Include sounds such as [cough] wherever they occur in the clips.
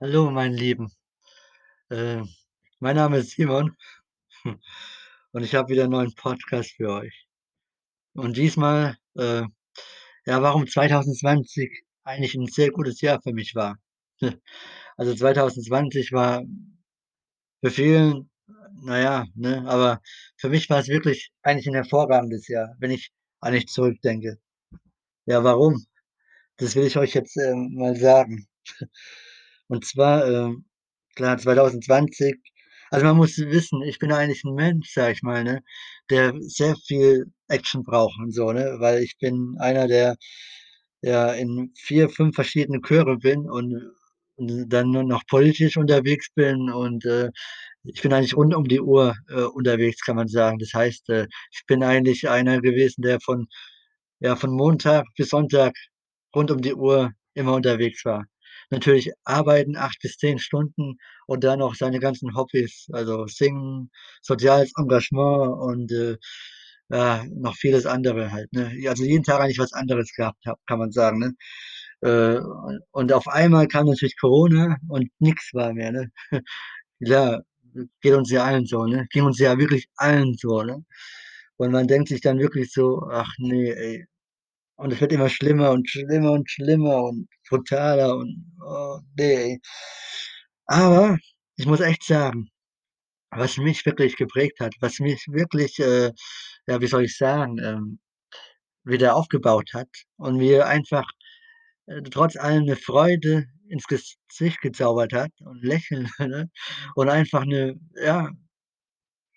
Hallo, mein Lieben. Äh, mein Name ist Simon [laughs] und ich habe wieder 'n neuen Podcast für euch. Und diesmal, äh, ja, warum 2020 eigentlich 'n sehr gutes Jahr für mich war. [laughs] Also, 2020 war für vielen, na ja, ne, aber für mich war's wirklich eigentlich 'n hervorragendes Jahr, wenn ich an ich zurückdenke. Ja, warum? Das will ich euch jetzt, ähm, mal sagen. [laughs] Und zwar, ähm, klar, 2020 also, man muss wissen, ich bin eigentlich 'n Mensch, sage ich mal, ne, der sehr viel Action braucht und so, ne, weil ich bin einer, der, ja, in 4, 5 verschiedene Chöre bin und und dann nur noch politisch unterwegs bin und, äh, ich bin eigentlich rund um die Uhr, äh, unterwegs, kann man sagen. Das heißt, äh, ich bin eigentlich einer gewesen, der von ja, von Montag bis Sonntag rund um die Uhr immer unterwegs war. Natürlich arbeiten 8 bis 10 Stunden und dann noch seine ganzen Hobbys, also Singen, soziales Engagement und, äh, ja, noch vieles andere halt, ne? Also jeden Tag eigentlich was anderes gehabt habe, kann man sagen, ne? Äh, und auf einmal kam natürlich Corona und nix war mehr, ne? [laughs] Ja, geht uns ja allen so, ne? Ging uns ja wirklich allen so, ne? Und man denkt sich dann wirklich so: „Ach ne, ey.“ Und es wird immer schlimmer und schlimmer und schlimmer und brutaler und, oh, ne, ey. Aber ich muss echt sagen, was mich wirklich geprägt hat, was mich wirklich, äh, ja, wie soll ich sagen, ähm, wieder aufgebaut hat und mir einfach, äh, trotz allem 'ne Freude ins Gesicht gezaubert hat und Lächeln, ne? Und einfach 'ne ja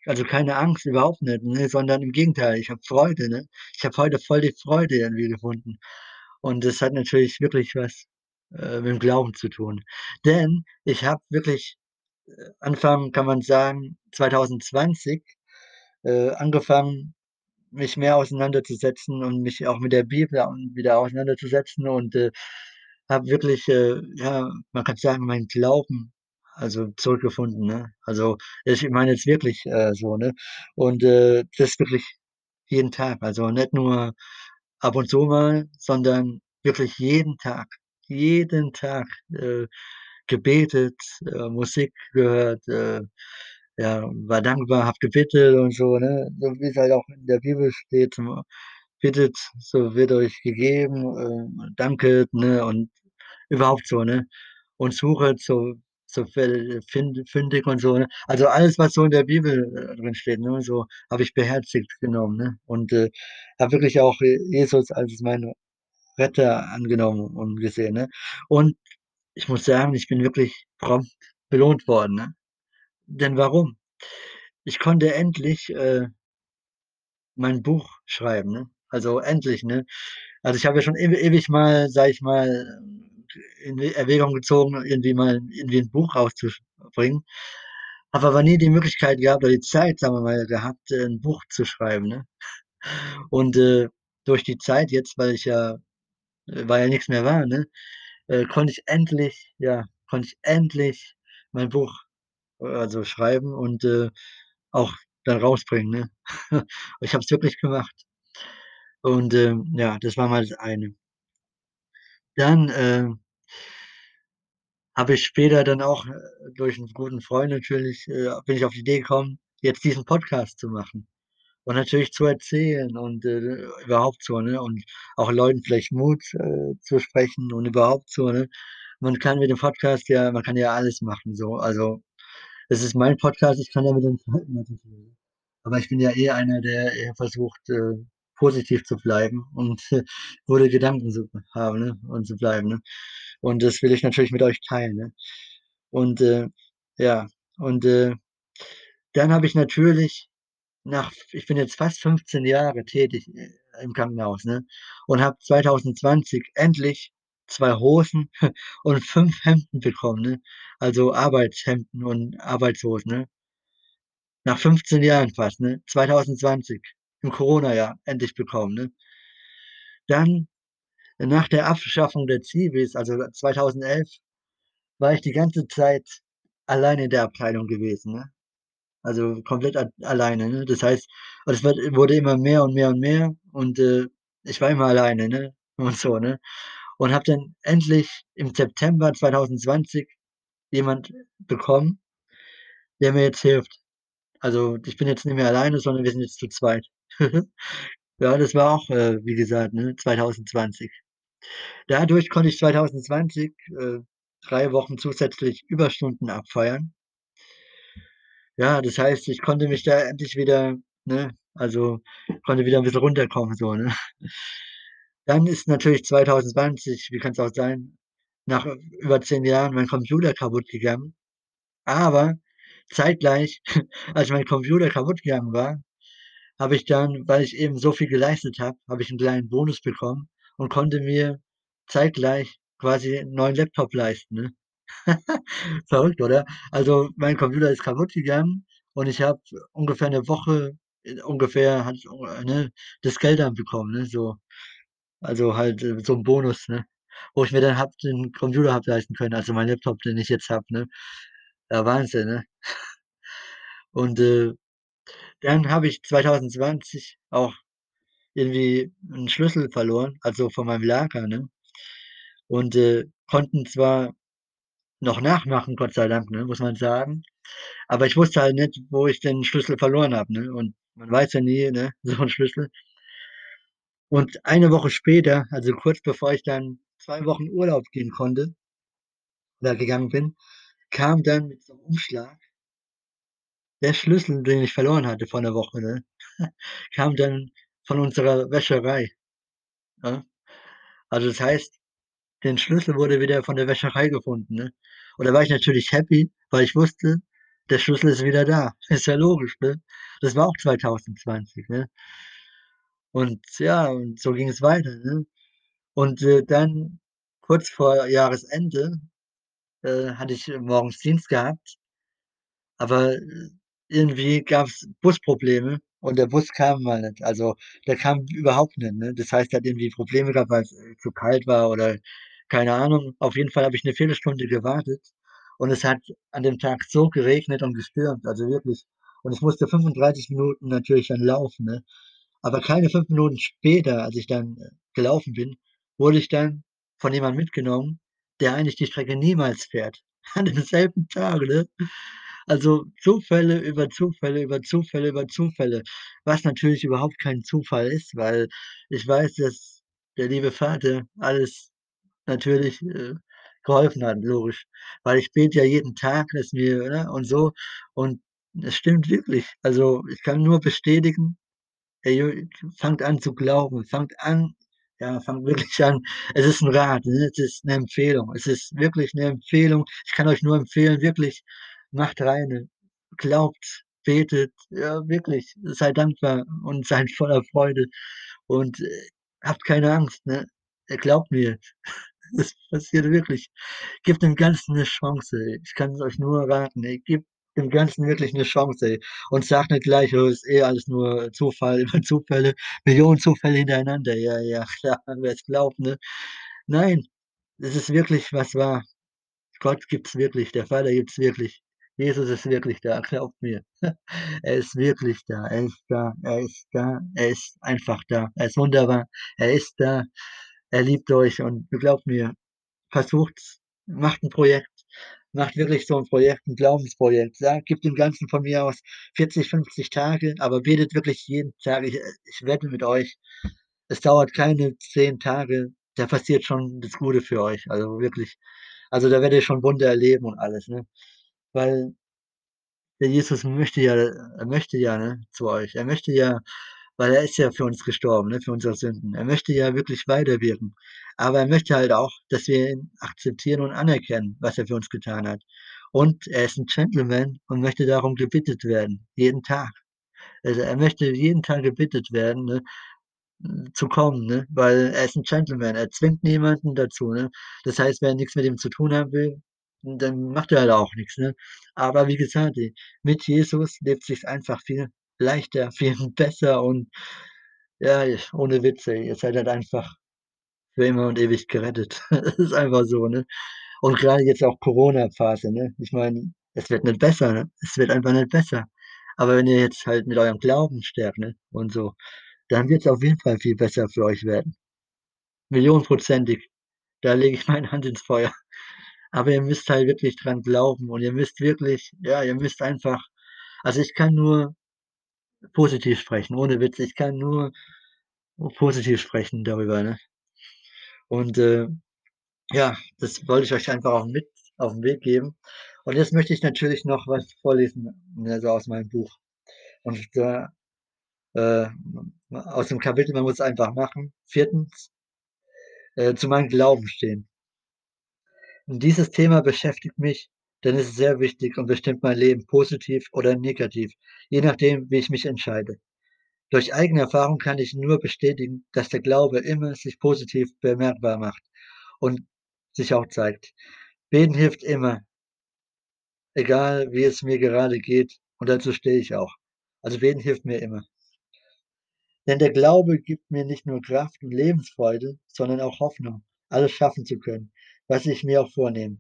also, keine Angst, überhaupt nicht, ne, sondern im Gegenteil, ich habe Freude, ne? Ich habe heute voll die Freude irgendwie gefunden. Und das hat natürlich wirklich was, äh, mit'm Glauben zu tun. Denn ich habe wirklich, äh, Anfang, kann man sagen, 2020, äh, angefangen, mich mehr auseinanderzusetzen und mich auch mit der Bibel wieder auseinanderzusetzen und, äh, habe wirklich, äh, ja, man kann sagen, meinen Glauben, also, zurückgefunden, ne? Also, ich meine jetzt wirklich, äh, so, ne? Und, äh, das wirklich jeden Tag, also, nicht nur ab und zu mal, sondern wirklich jeden Tag, jeden Tag, äh, gebetet, äh, Musik gehört, äh, ja, war dankbar, habe gebetet und so, ne? So wie's halt auch in der Bibel steht, „Bittet, so wird euch gegeben, äh, danket“, ne, und überhaupt so, ne? Und suchet, so so fündig und so, ne? Also, alles, was so in der Bibel, äh, drin steht, ne, so habe ich beherzigt genommen, ne? Und, äh, habe wirklich auch, äh, Jesus als meinen Retter angenommen und gesehen, ne? Und ich muss sagen, ich bin wirklich prompt belohnt worden, ne? Denn warum? Ich konnte endlich, äh mein Buch schreiben, ne? Also, endlich, ne? Also, ich habe ja schon ew ewig mal, sage ich mal, in Erwägung gezogen, irgendwie mal irgendwie 'n Buch rauszusch bringen, habe aber nie die Möglichkeit gehabt oder die Zeit, sagen wir mal, gehabt, äh, 'n Buch zu schreiben, ne? Und, äh, durch die Zeit jetzt, weil ich ja äh, weil ja nix mehr war, ne, äh, konnte ich endlich ja, konnte ich endlich mein Buch, äh, also, schreiben und, äh, auch dann rausbringen, ne? [laughs] Ich habe es wirklich gemacht. Und, ähm, ja, das war mal das eine. Dann, äh habe ich später dann auch, äh, durch 'n guten Freund natürlich, äh, bin ich auf die Idee gekommen, jetzt diesen Podcast zu machen und natürlich zu erzählen und, äh, überhaupt so, ne? Und auch Leuten vielleicht Mut, äh, zu sprechen und überhaupt so, ne? Man kann mit dem Podcast ja man kann ja alles machen so. Also, es ist mein Podcast, ich kann ja mit den aber ich bin ja eher einer, der eher versucht, äh, positiv zu bleiben und [laughs] gute Gedanken zu haben, ne, und zu bleiben, ne? Und das will ich natürlich mit euch teilen, ne? Und, äh, ja, und, äh, dann habe ich natürlich nach ich bin jetzt fast 15 Jahre tätig, äh, im Krankenhaus, ne, und habe 2020 endlich 2 Hosen [laughs] und 5 Hemden bekommen, ne? Also, Arbeitshemden und Arbeitshosen, ne? Nach 15 Jahren fast, ne? 2020, im Coronajahr endlich bekommen, ne? Dann nach der Abschaffung der Zivis, also, 2011, war ich die ganze Zeit alleine in der Abteilung gewesen, ne? Also, komplett alleine, ne? Das heißt, es wurde immer mehr und mehr und mehr und, äh, ich war immer alleine, ne, [laughs] und so, ne? Und habe dann endlich im September 2020 jemand bekommen der mir jetzt hilft. Also, ich bin jetzt nicht mehr alleine, sondern wir sind jetzt zu zweit. Ja, das war auch, äh, wie gesagt, ne, 2020. Dadurch konnte ich 2020, äh, 3 Wochen zusätzlich Überstunden abfeiern. Ja, das heißt, ich konnte mich da endlich wieder ne, also, konnte wieder 'n bisschen runterkommen so, ne? Dann ist natürlich 2020, wie kann's auch sein, nach über 10 Jahren mein Computer kaputtgegangen. Aber zeitgleich, [laughs] als mein Computer kaputtgegangen war, habe ich dann, weil ich eben so viel geleistet habe, habe ich 'n kleinen Bonus bekommen und konnte mir zeitgleich quasi 'n neuen Laptop leisten, ne? [laughs] Verrückt, oder? Also, mein Computer ist kaputtgegangen und ich habe ungefähr 'ne Woche äh, ungefähr äh, ne, das Geld dann bekommen, ne, so. Also, halt, äh, so 'n Bonus, ne, wo ich mir dann habe den Computer habe leisten können, also meinen Laptop, den ich jetzt habe, ne? Ja, Wahnsinn, ne? [laughs] Und, äh, dann habe ich 2020 auch irgendwie 'n Schlüssel verloren, also von meinem Lager, ne? Und, äh, konnten zwar noch nachmachen, Gott sei Dank, ne, muss man sagen. Aber ich wusste halt nicht, wo ich den Schlüssel verloren habe, ne? Und man weiß ja nie, ne, [laughs] so 'n Schlüssel. Und eine Woche später, also kurz bevor ich dann 2 Wochen Urlaub gehen konnte oder gegangen bin, kam dann mit so 'nem Umschlag der Schlüssel, den ich verloren hatte vor 'ner Woche, ne, [laughs] kam dann von unserer Wäscherei, ne? Also, das heißt, den Schlüssel wurde wieder von der Wäscherei gefunden, ne? Und da war ich natürlich happy, weil ich wusste, der Schlüssel ist wieder da. [laughs] Ist ja logisch, ne? Das war auch 2020, ne? Und ja, und so ging es weiter, ne? Und, äh, dann kurz vor Jahresende, äh, hatte ich morgens Dienst gehabt aber, irgendwie gab's Busprobleme und der Bus kam mal nicht. Also, der kam überhaupt nicht, ne? Das heißt, der hat irgendwie Probleme gehabt, weil's, äh, zu kalt war oder keine Ahnung. Auf jeden Fall habe ich 'ne Viertelstunde gewartet und es hat an dem Tag so geregnet und gestürmt, also wirklich. Und ich musste 35 Minuten natürlich dann laufen, ne? Aber keine 5 Minuten später, als ich dann, äh, gelaufen bin, wurde ich dann von jemandem mitgenommen, der eigentlich die Strecke niemals fährt, [laughs] an demselben Tag, ne? Also, Zufälle über Zufälle über Zufälle über Zufälle, was natürlich überhaupt kein Zufall ist, weil ich weiß, dass der liebe Vater alles natürlich, äh, geholfen hat, logisch. Weil ich bete ja jeden Tag, dass mir ne, und so und es stimmt wirklich. Also, ich kann nur bestätigen, ey, fangt an zu glauben, fangt an ja, fangt wirklich an. Es ist 'n Rat, ne? Es ist 'ne Empfehlung. Es ist wirklich 'ne Empfehlung. Ich kann euch nur empfehlen, wirklich, macht rein, glaubt, betet, ja, wirklich, seid dankbar und seid [laughs] voller Freude und, äh, habt keine Angst, ne? Glaubt mir, [laughs] es passiert wirklich. Gebt dem Ganzen 'ne Chance. Ich kann's euch nur raten, ey. Gebt dem Ganzen wirklich 'ne Chance, ey. Und sagt nicht gleich: „Oh, ist eh alles nur Zufall [laughs] über Zufälle, Millionen Zufälle hintereinander.“ Ja, ja, klar, wer's glaubt, ne? Nein, es ist wirklich was wahr. Gott gibt's wirklich, der Vater gibt's wirklich. Jesus ist wirklich da, glaubt mir. [laughs] Er ist wirklich da. Er ist da. Er ist da. Er ist einfach da. Er ist wunderbar. Er ist da. Er liebt euch und glaubt mir, versucht's, macht 'n Projekt. Macht wirklich so 'n Projekt, 'n Glaubensprojekt. Ja, gebt dem Ganzen von mir aus 40, 50 Tage, aber betet wirklich jeden Tag. Ich, ich wette mit euch, es dauert keine 10 Tage, da passiert schon das Gute für euch, also wirklich. Also, da werdet ihr schon Wunder erleben und alles, ne? Weil der Jesus möchte ja er möchte ja, ne, zu euch. Er möchte ja weil er ist ja für uns gestorben, ne, für unsere Sünden. Er möchte ja wirklich weiterwirken. Aber er möchte halt auch, dass wir ihn akzeptieren und anerkennen, was er für uns getan hat. Und er ist 'n Gentleman und möchte darum gebittet werden, jeden Tag. Also, er möchte jeden Tag gebittet werden, ne, zu kommen, ne, weil er ist 'n Gentleman. Er zwingt niemanden dazu, ne? Das heißt, wer nix mit ihm zu tun haben will, dann macht er halt auch nix, ne? Aber wie gesagt, ey, mit Jesus lebt sich's einfach viel leichter, [laughs] viel besser und ja, ohne Witz, ey, ihr seid halt einfach für immer und ewig gerettet. Es [laughs] ist einfach so, ne? Und grade jetzt auch Corona-Phase, ne? Ich meine, es wird nicht besser, ne? Es wird einfach nicht besser. Aber wenn ihr jetzt halt mit eurem Glauben stärkt, ne, und so, dann wird's auf jeden Fall viel besser für euch werden. Millionenprozentig. Da lege ich [laughs] meine Hand ins Feuer. Aber ihr müsst halt wirklich dran glauben und ihr müsst wirklich ja, ihr müsst einfach also, ich kann nur positiv sprechen, ohne Witz. Ich kann nur positiv sprechen darüber, ne? Und, äh, ja, das wollte ich euch einfach auch mit auf 'n Weg geben. Und jetzt möchte ich natürlich noch was vorlesen, ne, so aus meinem Buch. Und zwar, äh, aus dem Kapitel „Man muss es einfach machen“. 4. Äh, zu meinem Glauben stehen. Und dieses Thema beschäftigt mich, denn es ist sehr wichtig und bestimmt mein Leben positiv oder negativ, je nachdem, wie ich mich entscheide. Durch eigene Erfahrung kann ich nur bestätigen, dass der Glaube immer sich positiv bemerkbar macht und sich auch zeigt. Beten hilft immer. Egal, wie es mir gerade geht und dazu stehe ich auch. Also, beten hilft mir immer. Denn der Glaube gibt mir nicht nur Kraft und Lebensfreude, sondern auch Hoffnung, alles schaffen zu können, was ich mir auch vornehme.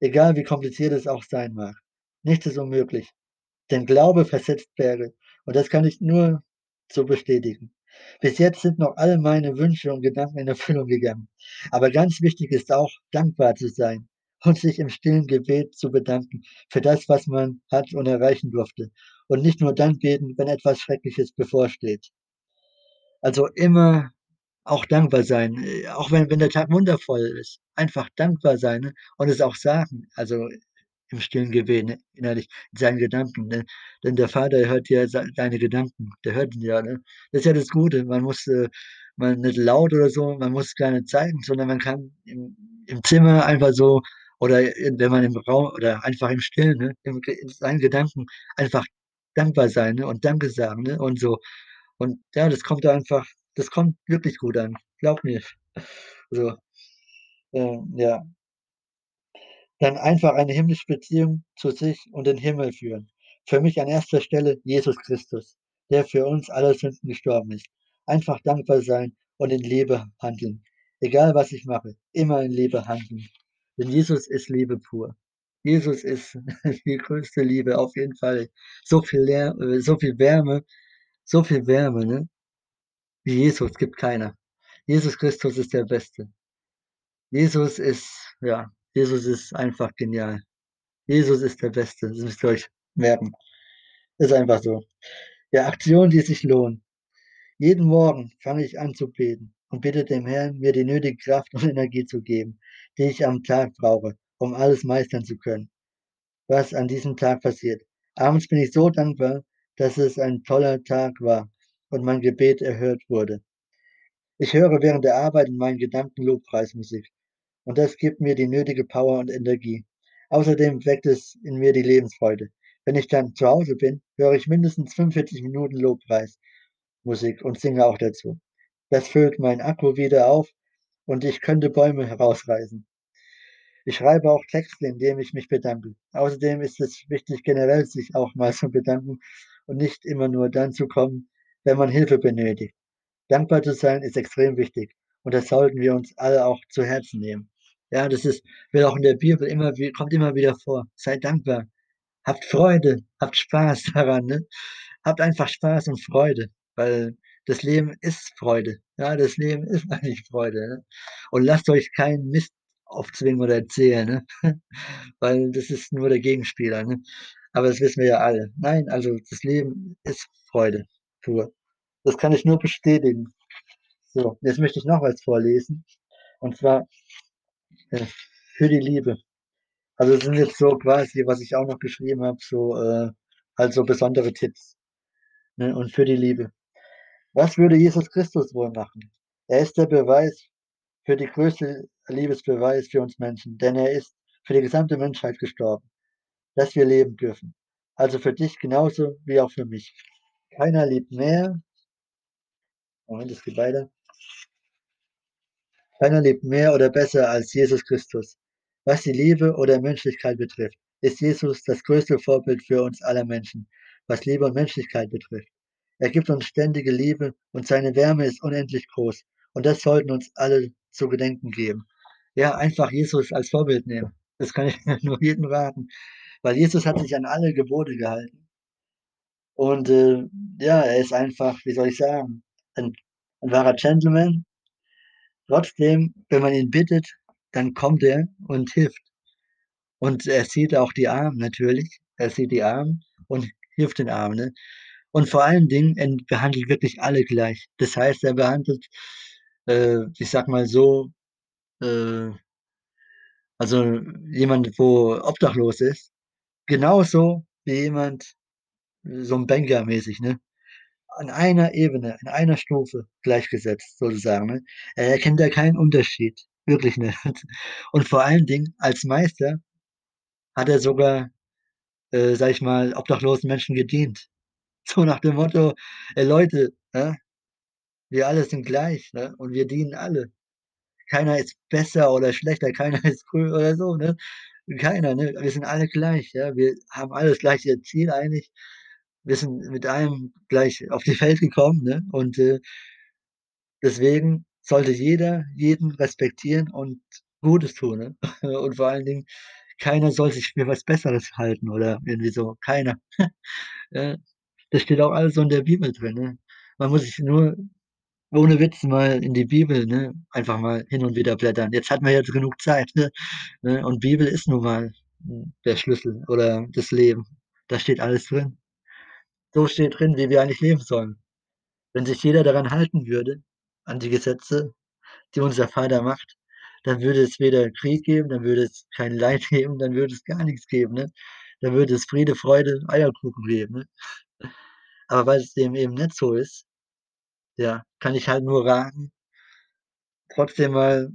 Egal wie kompliziert es auch sein mag. Nichts ist unmöglich. Denn Glaube versetzt Berge und das kann ich nur so bestätigen. Bis jetzt sind noch alle meine Wünsche und Gedanken in Erfüllung gegangen. Aber ganz wichtig ist auch, dankbar zu sein und sich im stillen Gebet zu bedanken für das, was man hat und erreichen durfte und nicht nur dann beten, wenn etwas Schreckliches bevorsteht. Also, immer auch dankbar sein, äh, auch wenn wenn der Tag wundervoll ist. Einfach dankbar sein, ne, und es auch sagen, also, im stillen Gebet, ne, innerlich, in seinen Gedanken, ne? Denn der Vater hört ja deine Gedanken, der hört ihn ja, ne? Das ist ja das Gute. Man muss, äh man nicht laut oder so, man muss gar nicht zeigen, sondern man kann im im Zimmer einfach so oder in wenn man im Raum oder einfach im Stillen, ne, Ge in seinen Gedanken einfach dankbar sein, ne, und Danke sagen, ne, und so. Und ja, das kommt einfach das kommt wirklich gut an. Glaubt mir. So, ähm, ja. Dann einfach eine himmlische Beziehung zu sich und den Himmel führen. Für mich an 1. Stelle Jesus Christus, der für uns alle Sünden gestorben ist. Einfach dankbar sein und in Liebe handeln. Egal, was ich mache, immer in Liebe handeln. Denn Jesus ist Liebe pur. Jesus ist [laughs] die größte Liebe, auf jeden Fall. So viel Lär äh, so viel Wärme so viel Wärme, ne? Wie Jesus gibt keiner. Jesus Christus ist der Beste. Jesus ist ja, Jesus ist einfach genial. Jesus ist der Beste, das müsst ihr euch merken. Ist einfach so. Ja, Aktionen, die sich lohnen. Jeden Morgen fange ich an zu beten und bitte dem Herrn, mir die nötige Kraft und Energie zu geben, die ich am Tag brauche, um alles meistern zu können, was an diesem Tag passiert. Abends bin ich so dankbar, dass es ein toller Tag war und mein Gebet erhört wurde. Ich höre während der Arbeit in meinen Gedanken Lobpreismusik und das gibt mir die nötige Power und Energie. Außerdem weckt es in mir die Lebensfreude. Wenn ich dann zu Hause bin, höre ich mindestens 45 Minuten Lobpreismusik und singe auch dazu. Das füllt meinen Akku wieder auf und ich könnte Bäume herausreißen. Ich schreibe auch Texte, in denen ich mich bedanke. Außerdem ist es wichtig, generell sich auch mal zu bedanken und nicht immer nur dann zu kommen, wenn man Hilfe benötigt. Dankbar zu sein ist extrem wichtig und das sollten wir uns alle auch zu Herzen nehmen. Ja, das ist wird auch in der Bibel immer kommt immer wieder vor. Seid dankbar. Habt Freude, habt Spaß [laughs] daran, ne? Habt einfach Spaß und Freude, weil das Leben ist Freude. Ja, das Leben ist [laughs] eigentlich Freude, ne? Und lasst euch keinen Mist aufzwingen oder erzählen, ne? [laughs] Weil das ist nur der Gegenspieler, ne? Aber das wissen wir ja alle. Nein, also das Leben ist Freude pur. Das kann ich nur bestätigen. So, jetzt möchte ich noch was vorlesen und zwar, äh, für die Liebe. Also, sind jetzt so quasi, was ich auch noch geschrieben habe, so, äh, halt so besondere Tipps, ne, und für die Liebe. Was würde Jesus Christus wohl machen? Er ist der Beweis für die größte Liebesbeweis für uns Menschen, denn er ist für die gesamte Menschheit gestorben, dass wir leben dürfen. Also, für dich genauso wie auch für mich. Keiner liebt mehr Moment, es geht weiter. Keiner liebt mehr oder besser als Jesus Christus. Was die Liebe oder Menschlichkeit betrifft, ist Jesus das größte Vorbild für uns aller Menschen, was Liebe und Menschlichkeit betrifft. Er gibt uns ständige Liebe und seine Wärme ist unendlich groß und das sollten uns alle zu gedenken geben. Ja, einfach Jesus als Vorbild nehmen. Das kann ich [laughs] nur jedem raten, weil Jesus hat sich an alle Gebote gehalten. Und, äh, ja, er ist einfach, wie soll ich sagen, ein ein wahrer Gentleman. Trotzdem, wenn man ihn bittet dann kommt er und hilft. Und er sieht auch die Armen natürlich. Er sieht die Armen und hilft den Armen, ne? Und vor allen Dingen, er behandelt wirklich alle gleich. Das heißt, er behandelt, äh, ich sage mal so, äh also jemand, wo obdachlos ist, genauso wie jemand so 'n Banker-mäßig, ne? An einer Ebene, in einer Stufe gleichgesetzt sozusagen, ne? Er erkennt da keinen Unterschied, wirklich nicht. [laughs] Und vor allen Dingen als Meister hat er sogar, äh, sage ich mal, obdachlosen Menschen gedient. [laughs] So nach dem Motto: „Ey Leute, ja, wir alle sind gleich, ne, und wir dienen alle. Keiner ist besser oder schlechter, [laughs] keiner ist cool oder so, ne? Keiner, ne? Wir sind alle gleich, ja? Wir haben alle das gleiche Ziel eigentlich. Wir sind mit allem gleich auf die Welt gekommen, ne? Und, äh deswegen sollte jeder jeden respektieren und Gutes tun, ne? [laughs] Und vor allen Dingen, keiner soll sich für was Besseres halten oder irgendwie so, keiner. [laughs] Das steht auch alles so in der Bibel drin, ne? Man muss sich nur ohne Witz mal in die Bibel, ne, einfach mal hin und wieder blättern. Jetzt hat man jetzt genug Zeit, ne? Ne, und Bibel ist nun mal, hm, der Schlüssel oder das Leben. Da steht alles drin. So steht drin, wie wir eigentlich leben sollen. Wenn sich jeder daran halten würde, an die Gesetze, die unser Vater macht, dann würde es weder Krieg geben, dann würde es kein Leid [laughs] geben, dann würde es gar nix geben, ne? Dann würde es Friede, Freude, Eierkuchen geben, ne? Aber weil es dem eben nicht so ist, ja, kann ich halt nur raten trotzdem mal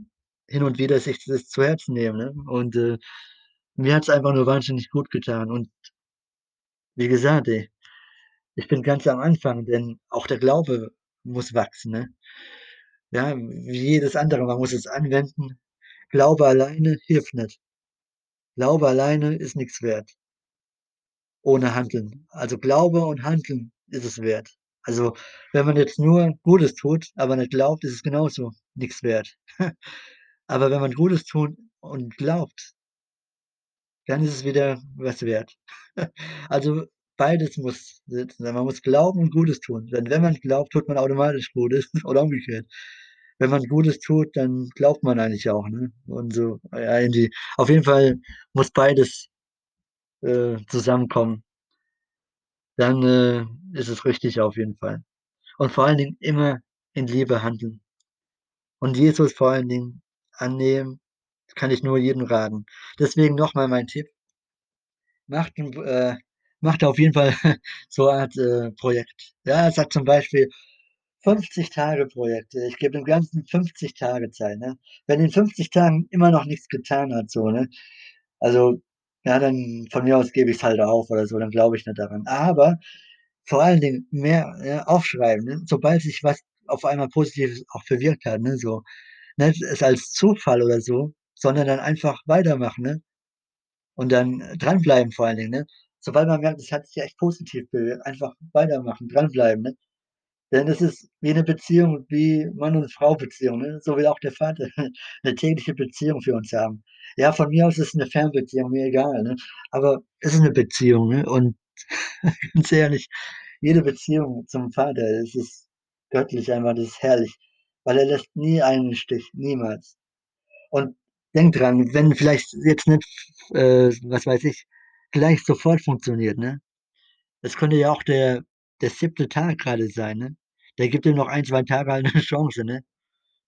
hin und wieder sich das zu Herzen nehmen, ne? Und, äh, mir hat's einfach nur wahnsinnig gut getan und wie gesagt, ey, ich bin ganz am Anfang, denn auch der Glaube muss wachsen, ne? Ja, wie jedes andere, man muss es anwenden. Glaube alleine hilft nicht. Glaube alleine ist nix wert ohne Handeln. Also Glaube und Handeln ist es wert. Also, wenn man jetzt nur Gutes tut, aber nicht glaubt, ist es genauso nix wert. [laughs] Aber wenn man Gutes tut und glaubt dann ist es wieder was wert. [laughs] Also, beides muss sitzen. Man muss glauben und Gutes tun. Denn wenn man glaubt, tut man automatisch Gutes [laughs] oder umgekehrt. Wenn man Gutes tut, dann glaubt man eigentlich auch, ne? Und so, ja, irgendwie auf jeden Fall muss beides, äh, zusammenkommen. Dann, äh, ist es richtig auf jeden Fall. Und vor allen Dingen immer in Liebe handeln. Und Jesus vor allen Dingen annehmen, kann ich nur jedem raten. Deswegen noch mal mein Tipp macht 'n äh, macht auf jeden Fall [laughs] so Art, äh, Projekt. Ja, sagt zum Beispiel 50 Tage Projekt. Ich gebe dem Ganzen 50 Tage Zeit, ne? Wenn in 50 Tagen immer noch nichts getan hat so, ne? Also, ja, dann von mir aus gebe ich's halt auf oder so, dann glaube ich nicht daran. Aber vor allen Dingen mehr, ja, aufschreiben, ne? Sobald sich was auf einmal Positives auch bewirkt hat, ne, so. Nicht es als Zufall oder so, sondern dann einfach weitermachen, ne? Und dann dranbleiben vor allen Dingen, ne? Sobald man merkt, es hat sich echt positiv bewirkt, einfach weitermachen, dranbleiben, ne? Denn es ist wie 'ne Beziehung, wie Mann und Frau-Beziehung, ne? So will auch der Vater [laughs] 'ne tägliche Beziehung für uns haben. Ja, von mir aus ist es 'ne Fernbeziehung, mir egal, ne? Aber es ist 'ne Beziehung, ne? Und [laughs] ganz ehrlich, jede Beziehung zum Vater, es ist göttlich einfach, das ist herrlich, weil er lässt nie einen Stich, niemals. Und denk dran, wenn vielleicht jetzt nicht, äh, was weiß ich, gleich sofort funktioniert, ne? Es könnte ja auch der der 7. Tag grade sein, ne? Der gibt ihm noch 1, 2 Tage halt [laughs] 'ne Chance, ne?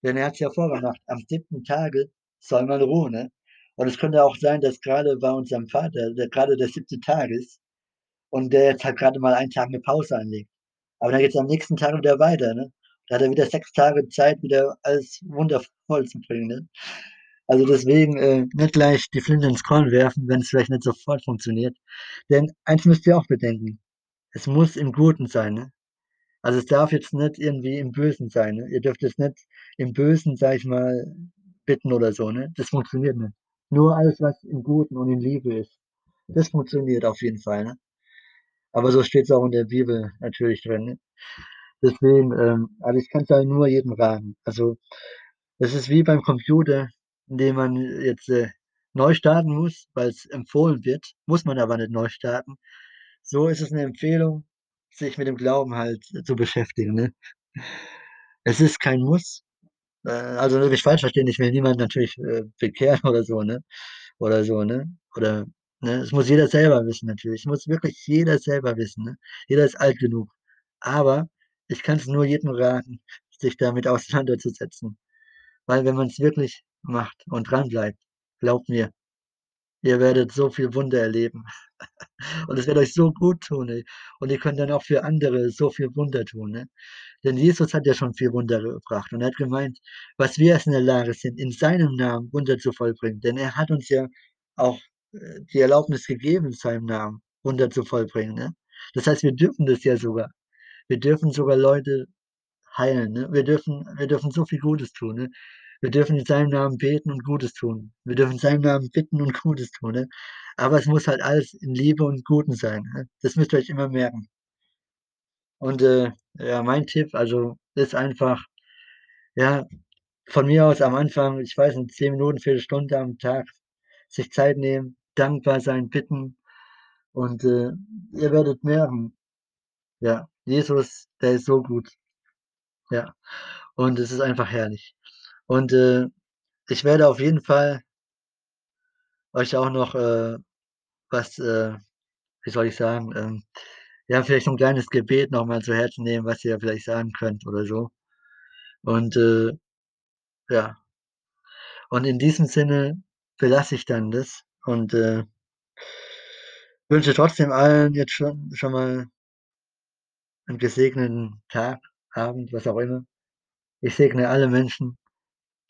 Denn er hat's ja vorgemacht, am 7. Tage soll man ruhen, ne? Und es könnte auch sein, dass grade bei unserem Vater, der grade der 7. Tag ist und der jetzt halt grade mal einen Tag 'ne Pause einlegt. Aber dann geht's am nächsten Tag wieder weiter, ne? Da hat er wieder 6 Tage Zeit, wieder alles wundervoll zu bringen, ne? Also deswegen, äh, nicht gleich die Flinte ins Korn werfen, wenn's vielleicht nicht sofort funktioniert. Denn eins müsst ihr auch bedenken: Es muss im Guten sein, ne? Also, es darf jetzt nicht irgendwie im Bösen sein, ne? Ihr dürft jetzt nicht im Bösen, sage ich mal, bitten oder so, ne? Das funktioniert nicht. Nur alles, was im Guten und in Liebe ist, das funktioniert auf jeden Fall, ne? Aber so steht's auch in der Bibel natürlich drin, ne? Deswegen, ähm also, ich kann's halt nur jedem raten. Also, es ist wie beim Computer, in dem man jetzt, äh, neu starten muss, weil's empfohlen wird, muss man aber nicht neu starten. So ist es 'ne Empfehlung, sich mit dem Glauben halt zu beschäftigen, ne? Es ist kein Muss. Äh, also nicht falsch verstehen, ich will niemanden natürlich, äh, bekehren oder so, ne? Oder so, ne? Oder ne, es muss jeder selber wissen natürlich. Es muss wirklich jeder selber wissen, ne? Jeder ist alt genug. Aber ich kann's nur jedem raten, sich damit auseinanderzusetzen. Weil wenn man's wirklich macht und dranbleibt, glaubt mir, ihr werdet so viel Wunder erleben. [laughs] Und es wird euch so gut tun, ey. Und ihr könnt dann auch für andere so viel Wunder tun, ne? Denn Jesus hat ja schon viel Wunder gebracht und er hat gemeint, was wir erst in der Lage sind, in seinem Namen Wunder zu vollbringen. Denn er hat uns ja auch, äh, die Erlaubnis gegeben, in seinem Namen Wunder zu vollbringen, ne? Das heißt, wir dürfen das ja sogar. Wir dürfen sogar Leute heilen, ne? Wir dürfen wir dürfen so viel Gutes tun, ne? Wir dürfen in seinem Namen beten und Gutes tun. Wir dürfen in seinem Namen bitten und Gutes tun, ne? Aber es muss halt alles in Liebe und Guten sein, ne? Das müsst ihr euch immer merken. Und, äh, ja, mein Tipp, also, ist einfach, ja, von mir aus am Anfang, ich weiß nicht, 10 Minuten, Viertelstunde am Tag sich Zeit nehmen, dankbar sein, bitten und, äh, ihr werdet merken, ja, Jesus, der ist so gut. Ja, und es ist einfach herrlich. Und, äh, ich werde auf jeden Fall euch auch noch, äh, was, äh wie soll ich sagen, ähm ja, vielleicht so 'n kleines Gebet noch mal zu Herzen nehmen, was ihr vielleicht sagen könnt oder so. Und, äh, ja. Und in diesem Sinne belasse ich dann das und, äh wünsche trotzdem allen jetzt schon schon mal 'n gesegneten Tag, Abend, was auch immer. Ich segne alle Menschen,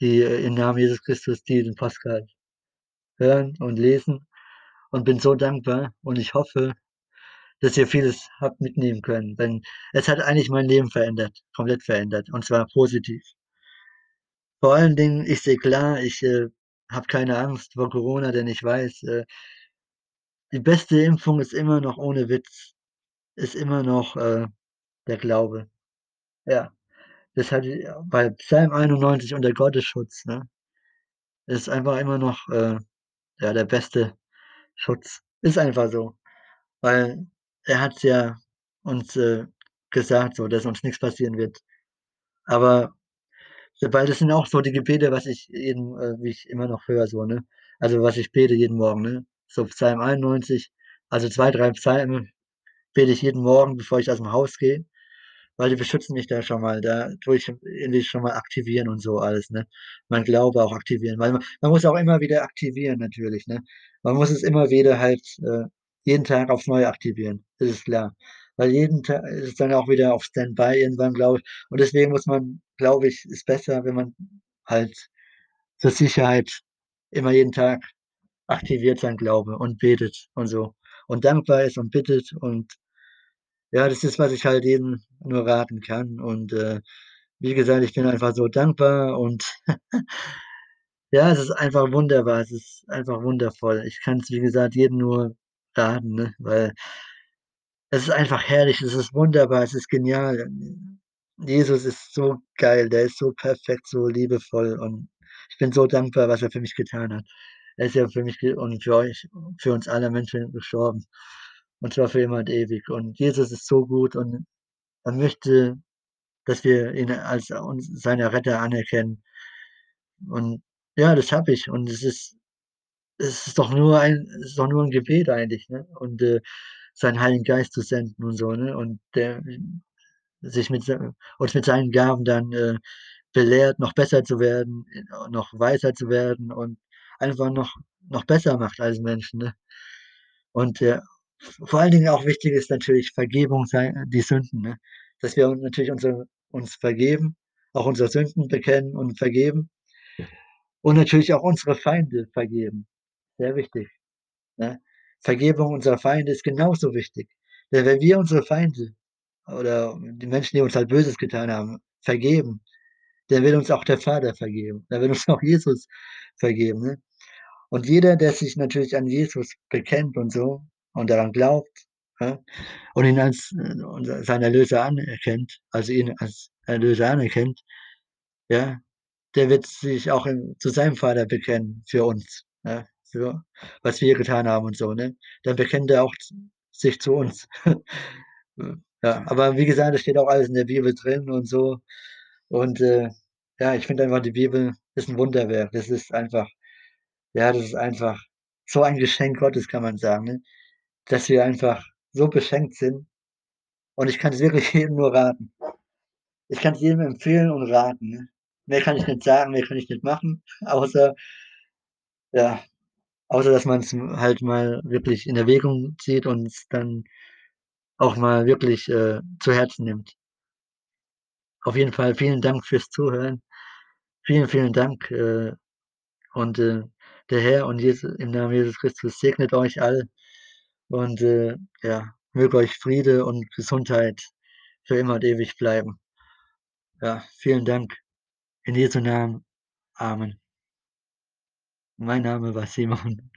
die, äh, im Namen Jesus Christus diesen Podcast hören und lesen und bin so dankbar und ich hoffe, dass ihr vieles habt mitnehmen können, denn es hat eigentlich mein Leben verändert, komplett verändert und zwar positiv. Vor allen Dingen, ich sehe klar, ich, äh, habe keine Angst vor Corona, denn ich weiß, äh die beste Impfung ist immer noch ohne Witz ist immer noch, äh, der Glaube. Ja, das hatte i bei Psalm 91 und der Gottesschutz, ne? Ist einfach immer noch, äh, ja, der beste Schutz. Ist einfach so, weil er hat's ja uns, äh, gesagt so, dass uns nix passieren wird. Aber weil das sind auch so die Gebete, was ich eben, äh wie ich immer noch höre so, ne? Also, was ich bete jeden Morgen, ne? So Psalm 91, also 2, 3 Psalmen bete ich jeden Morgen, bevor ich aus'm Haus gehe, weil die beschützen mich da schon mal. Da tue ich irgendwie schon mal aktivieren und so alles, ne? Mein Glaube auch aktivieren, weil ma man muss auch immer wieder aktivieren natürlich, ne? Man muss es immer wieder halt, äh, jeden Tag aufs Neue aktivieren, das ist klar. Weil jeden Ta ist es dann auch wieder auf Standby irgendwann, glaube ich. Und deswegen muss man glaube ich, ist besser, wenn man halt zur Sicherheit immer jeden Tag aktiviert sein Glaube und betet und so und dankbar ist und bittet und ja, das ist, was ich halt jedem nur raten kann. Und, äh, wie gesagt, ich bin einfach so dankbar und [laughs] ja, es ist einfach wunderbar. Es ist einfach wundervoll. Ich kann's, wie gesagt, jedem nur raten, ne, weil es ist einfach herrlich, es ist wunderbar, es ist genial. Jesus ist so geil, der ist so perfekt, so liebevoll und ich bin so dankbar, was er für mich getan hat. Er ist ja für mich und für euch für uns alle Menschen gestorben und zwar für immer und ewig. Und Jesus ist so gut und er möchte, dass wir ihn als uns seine Retter anerkennen. Und ja, das habe ich und es ist es ist doch nur ein es ist doch nur 'n Gebet eigentlich, ne? Und, äh, seinen Heiligen Geist zu senden und so, ne? Und der sich mit uns mit seinen Gaben dann, äh, belehrt, noch besser zu werden, äh, noch weiser zu werden und einfach noch noch besser macht als Menschen, ne? Und, v vor allen Dingen auch wichtig ist natürlich Vergebung sei die Sünden, ne? Dass wir natürlich unsere uns vergeben, auch unsere Sünden bekennen und vergeben und natürlich auch unsere Feinde vergeben. Sehr wichtig, ne? Vergebung unserer Feinde ist genauso wichtig. Denn wenn wir unsere Feinde oder die Menschen, die uns halt Böses getan haben, vergeben, dann wird uns auch der Vater vergeben. Dann wird uns auch Jesus vergeben, ne? Und jeder, der sich natürlich an Jesus bekennt und so und daran glaubt, ja, und ihn als, äh, seinen Erlöser anerkennt, also ihn als Erlöser anerkennt, ja, der wird sich auch in zu seinem Vater bekennen für uns, ja, für was wir getan haben und so, ne? Dann bekennt er auch sich zu uns. [laughs] Ja, aber wie gesagt, das steht auch alles in der Bibel drin und so und, äh Ja, ich finde einfach, die Bibel ist 'n Wunderwerk. Das ist einfach ja, das ist einfach so ein Geschenk Gottes, kann man sagen, ne? Dass wir einfach so beschenkt sind und ich kann's wirklich [laughs] jedem nur raten. Ich kann's jedem empfehlen und raten, ne? Mehr kann ich nicht sagen, mehr kann ich nicht machen, [laughs] außer ja, außer dass man's m halt mal wirklich in Erwägung zieht und dann auch mal wirklich, äh, zu Herzen nimmt. Auf jeden Fall vielen Dank fürs Zuhören. Vielen, vielen Dank, äh, und, äh, der Herr und Jesu im Namen Jesus Christus segnet euch alle und, äh, ja, möge euch Friede und Gesundheit für immer und ewig bleiben. Ja, vielen Dank. In Jesu Namen. Amen. Mein Name war Simon.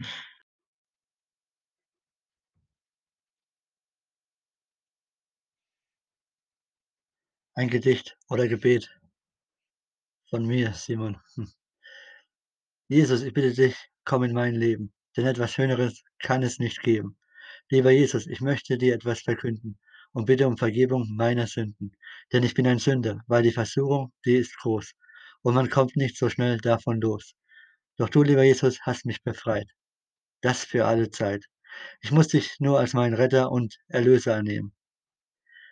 Ein Gedicht oder Gebet. Von mir, Simon. Hm. Jesus, ich bitte dich, komm in mein Leben, denn etwas Schöneres kann es nicht geben. Lieber Jesus, ich möchte dir etwas verkünden und bitte um Vergebung meiner Sünden, denn ich bin ein Sünder, weil die Versuchung, die ist groß und man kommt nicht so schnell davon los. Doch du, lieber Jesus, hast mich befreit. Das für alle Zeit. Ich muss dich nur als meinen Retter und Erlöser annehmen.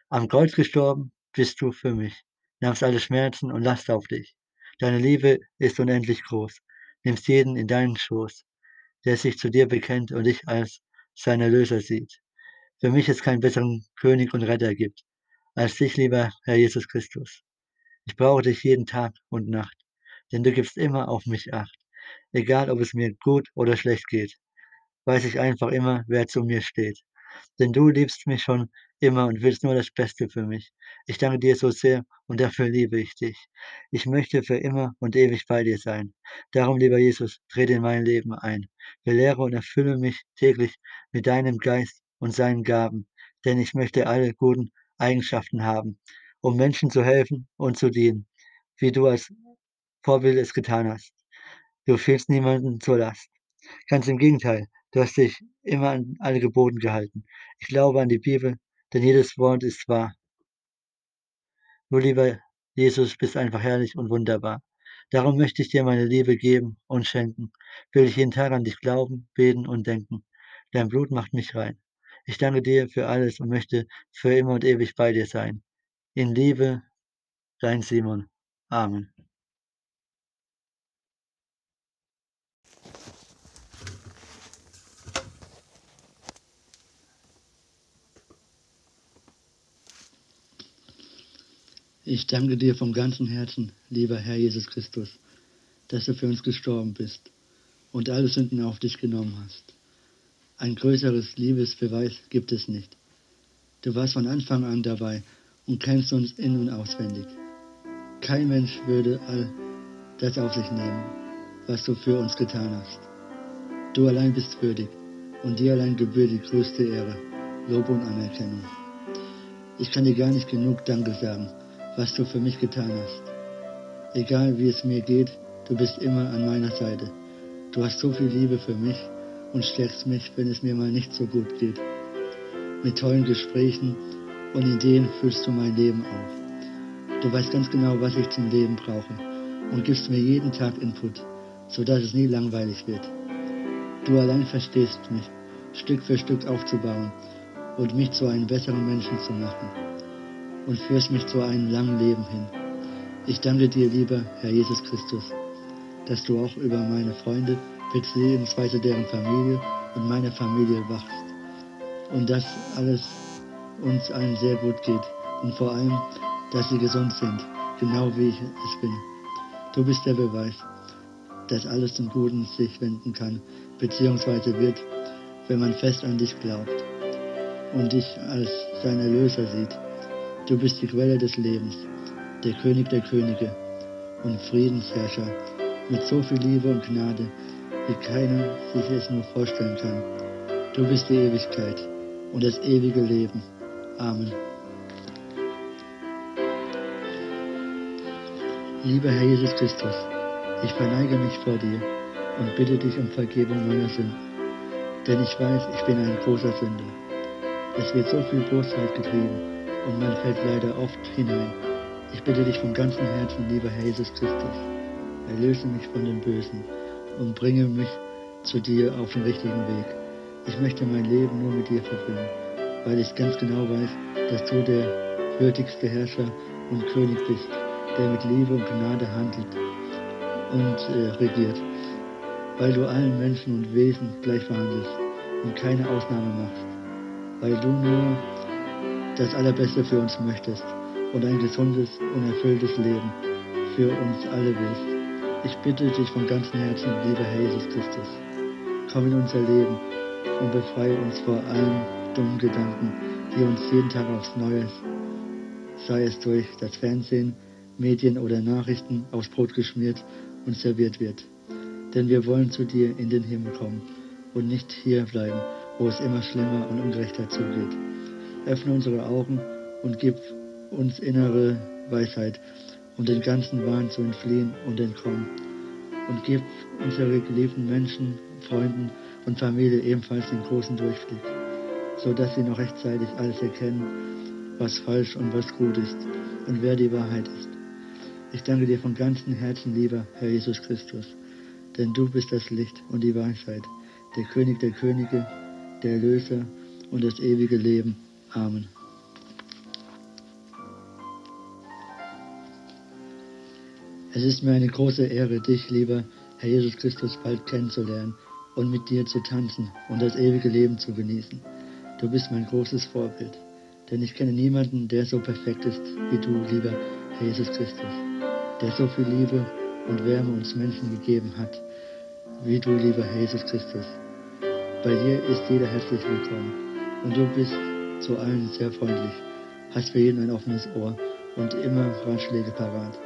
Am Kreuz gestorben bist du für mich, nahmst alle Schmerzen und Last auf dich. Deine Liebe ist unendlich groß, nimmst jeden in deinen Schoß, der sich zu dir bekennt und dich als sein Erlöser sieht. Für mich es keinen besseren König und Retter gibt, als dich, lieber Herr Jesus Christus. Ich brauche dich jeden Tag und Nacht, denn du gibst immer auf mich Acht. Egal, ob es mir gut oder schlecht geht, weiß ich einfach immer, wer zu mir steht. Denn du liebst mich schon immer und willst nur das Beste für mich. Ich danke dir so sehr und dafür liebe ich dich. Ich möchte für immer und ewig bei dir sein. Darum, lieber Jesus, trete in mein Leben ein. Belehre und erfülle mich täglich mit deinem Geist und seinen Gaben, denn ich möchte alle guten Eigenschaften haben, um Menschen zu helfen und zu dienen, wie du als Vorbild es getan hast. Du fielst niemanden zur Last. Ganz im Gegenteil, du hast dich immer an alle Geboten gehalten. Ich glaube an die Bibel, denn jedes Wort ist wahr. Du, lieber Jesus, bist einfach herrlich und wunderbar. Darum möchte ich dir meine Liebe geben und schenken. Will ich jeden Tag an dich glauben, beten und denken. Dein Blut macht mich rein. Ich danke dir für alles und möchte für immer und ewig bei dir sein. In Liebe, dein Simon. Amen. Ich danke dir vom ganzen Herzen, lieber Herr Jesus Christus, dass du für uns gestorben bist und alle Sünden auf dich genommen hast. Ein größeres Liebesbeweis gibt es nicht. Du warst von Anfang an dabei und kennst uns in- und auswendig. Kein Mensch würde all das auf sich nehmen, was du für uns getan hast. Du allein bist würdig und dir allein gebührt die größte Ehre, Lob und Anerkennung. Ich kann dir gar nicht genug Danke sagen was du für mich getan hast. Egal wie es mir geht, du bist immer an meiner Seite. Du hast so viel Liebe für mich und stärkst mich, wenn es mir mal nicht so gut geht. Mit tollen Gesprächen und Ideen füllst du mein Leben auf. Du weißt ganz genau, was ich zum Leben brauche und gibst mir jeden Tag Input, sodass es nie langweilig wird. Du allein verstehst mich, Stück für Stück aufzubauen und mich zu einem besseren Menschen zu machen und führst mich zu einem langen Leben hin. Ich danke dir, lieber Herr Jesus Christus, dass du auch über meine Freunde beziehungsweise deren Familie und meine Familie wachst und dass alles uns allen sehr gut geht und vor allem, dass sie gesund sind, genau wie ich es bin. Du bist der Beweis, dass alles zum Guten sich wenden kann, beziehungsweise wird, wenn man fest an dich glaubt und dich als sein Erlöser sieht. Du bist die Quelle des Lebens, der König der Könige und Friedensherrscher, mit so viel Liebe und Gnade, wie keiner sich es nur vorstellen kann. Du bist die Ewigkeit und das ewige Leben. Amen. Lieber Herr Jesus Christus, ich verneige mich vor dir und bitte dich um Vergebung meiner Sünden, denn ich weiß, ich bin ein großer Sünder. Es wird so viel Bosheit getrieben und man fällt leider oft hinein. Ich bitte dich von ganzem Herzen, lieber Herr Jesus Christus, erlöse mich von dem Bösen und bringe mich zu dir auf den richtigen Weg. Ich möchte mein Leben nur mit dir verbringen, weil ich ganz genau weiß, dass du der würdigste Herrscher und König bist, der mit Liebe und Gnade handelt und äh, regiert, weil du allen Menschen und Wesen gleich behandelst und keine Ausnahme machst, weil du nur das Allerbeste für uns möchtest und ein gesundes und erfülltes Leben für uns alle willst. Ich bitte dich von ganzem Herzen, lieber Herr Jesus Christus, komm in unser Leben und befreie uns vor allen dummen Gedanken, die uns jeden Tag aufs Neue, sei es durch das Fernsehen, Medien oder Nachrichten, aufs Brot geschmiert und serviert wird. Denn wir wollen zu dir in den Himmel kommen und nicht hier bleiben, wo es immer schlimmer und ungerechter zugeht. Öffne unsere Augen und gib uns innere Weisheit, um den ganzen Wahn zu entfliehen und entkommen. Und gib unsere geliebten Menschen, Freunden und Familie ebenfalls den großen Durchblick, so dass sie noch rechtzeitig alles erkennen, was falsch und was gut ist und wer die Wahrheit ist. Ich danke dir von ganzem Herzen, lieber Herr Jesus Christus, denn du bist das Licht und die Weisheit, der König der Könige, der Erlöser und das ewige Leben. Amen. Es ist mir eine große Ehre, dich, lieber Herr Jesus Christus, bald kennenzulernen und mit dir zu tanzen und das ewige Leben zu genießen. Du bist mein großes Vorbild, denn ich kenne niemanden, der so perfekt ist wie du, lieber Herr Jesus Christus, der so viel Liebe und Wärme uns Menschen gegeben hat, wie du, lieber Herr Jesus Christus. Bei dir ist jeder herzlich willkommen und du bist zu allen sehr freundlich, hast für jeden ein offenes Ohr und immer Ratschläge parat.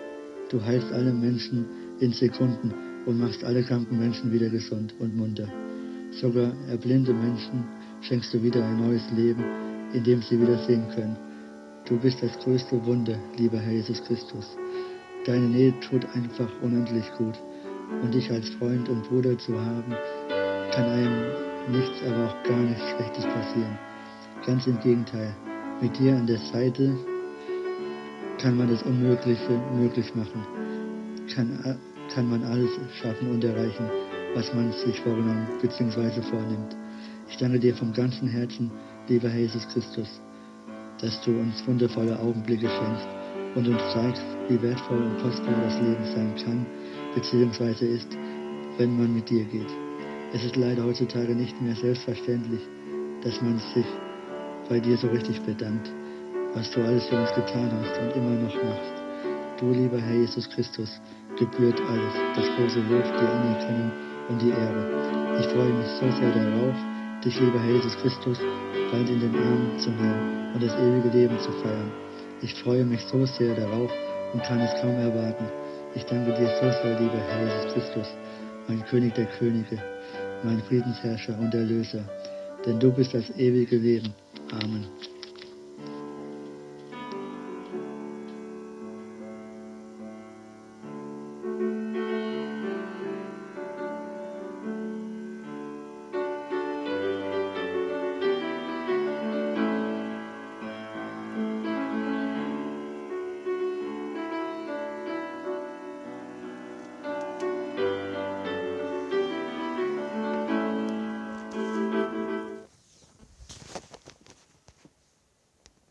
Du heilst alle Menschen in Sekunden und machst alle kranken Menschen wieder gesund und munter. Sogar erblinde Menschen schenkst du wieder ein neues Leben, in dem sie wieder sehen können. Du bist das größte Wunder, lieber Herr Jesus Christus. Deine Nähe tut einfach unendlich gut. Und dich als Freund und Bruder zu haben, kann einem nichts, aber auch gar nichts Schlechtes passieren. Ganz im Gegenteil. Mit dir an der Seite kann man das Unmögliche möglich machen. Kann, kann man alles schaffen und erreichen, was man sich vorgenommen bzw. vornimmt. Ich danke dir vom ganzen Herzen, lieber Jesus Christus, dass du uns wundervolle Augenblicke schenkst und uns zeigst, wie wertvoll und kostbar das Leben sein kann bzw. ist, wenn man mit dir geht. Es ist leider heutzutage nicht mehr selbstverständlich, dass man sich bei dir so richtig bedankt was du alles für uns getan hast und immer noch machst. Du, lieber Herr Jesus Christus, gebührt alles, das große Lob, die Anerkennung und die Ehre. Ich freue mich so sehr darauf, dich, lieber Herr Jesus Christus, bald in den Arm zu nehmen und das ewige Leben zu feiern. Ich freue mich so sehr darauf und kann es kaum erwarten. Ich danke dir so sehr, lieber Herr Jesus Christus, mein König der Könige, mein Friedensherrscher und Erlöser, denn du bist das ewige Leben. Amen.